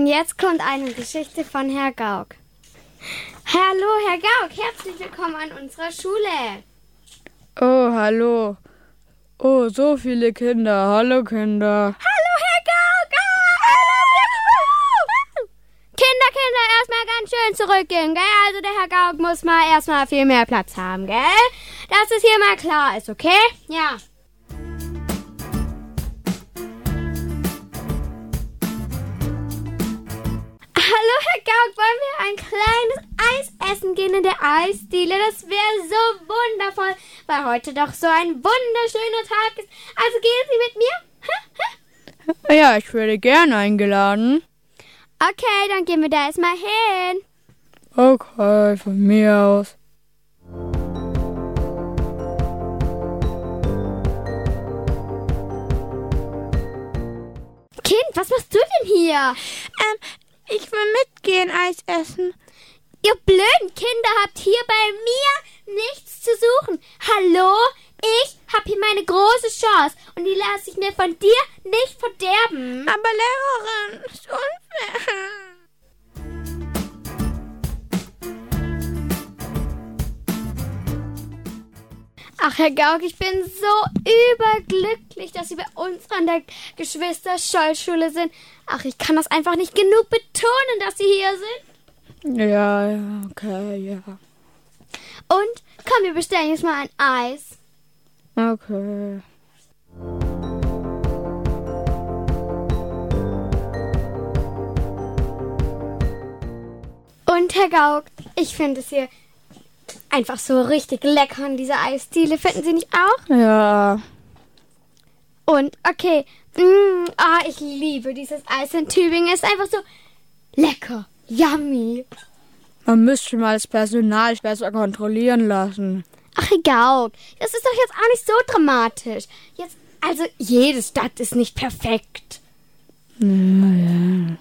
Und jetzt kommt eine Geschichte von Herr Gauck. Hallo, Herr Gauck, herzlich willkommen an unserer Schule. Oh, hallo. Oh, so viele Kinder. Hallo, Kinder. Hallo, Herr Gauck. Ah, hallo, Kinder, Kinder, erstmal ganz schön zurückgehen, gell? Also der Herr Gauck muss mal erstmal viel mehr Platz haben, gell? Dass es hier mal klar ist, okay? Ja. Herr Gauck, wollen wir ein kleines Eis essen gehen in der Eisdiele? Das wäre so wundervoll, weil heute doch so ein wunderschöner Tag ist. Also gehen Sie mit mir? Ja, ich werde gern eingeladen. Okay, dann gehen wir da erstmal hin. Okay, von mir aus. Kind, was machst du denn hier? Ich will mitgehen, Eis essen. Ihr blöden Kinder habt hier bei mir nichts zu suchen. Hallo? Ich hab hier meine große Chance und die lasse ich mir von dir nicht verderben. Aber Lehrerin, ist unfair. Ach, Herr Gauck, ich bin so überglücklich, dass Sie bei uns an der Geschwister-Scholl-Schule sind. Ach, ich kann das einfach nicht genug betonen, dass Sie hier sind. Ja, ja, okay, ja. Und komm, wir bestellen jetzt mal ein Eis. Okay. Und Herr Gauck, ich finde es hier einfach so richtig lecker in dieser Eisdiele. Finden Sie nicht auch? Ja. Und okay, mm, ah, ich liebe dieses Eis in Tübingen. Es ist einfach so lecker, yummy. Man müsste mal das Personal besser kontrollieren lassen. Ach, Gauck, das ist doch jetzt auch nicht so dramatisch. Jetzt, also jede Stadt ist nicht perfekt. Naja.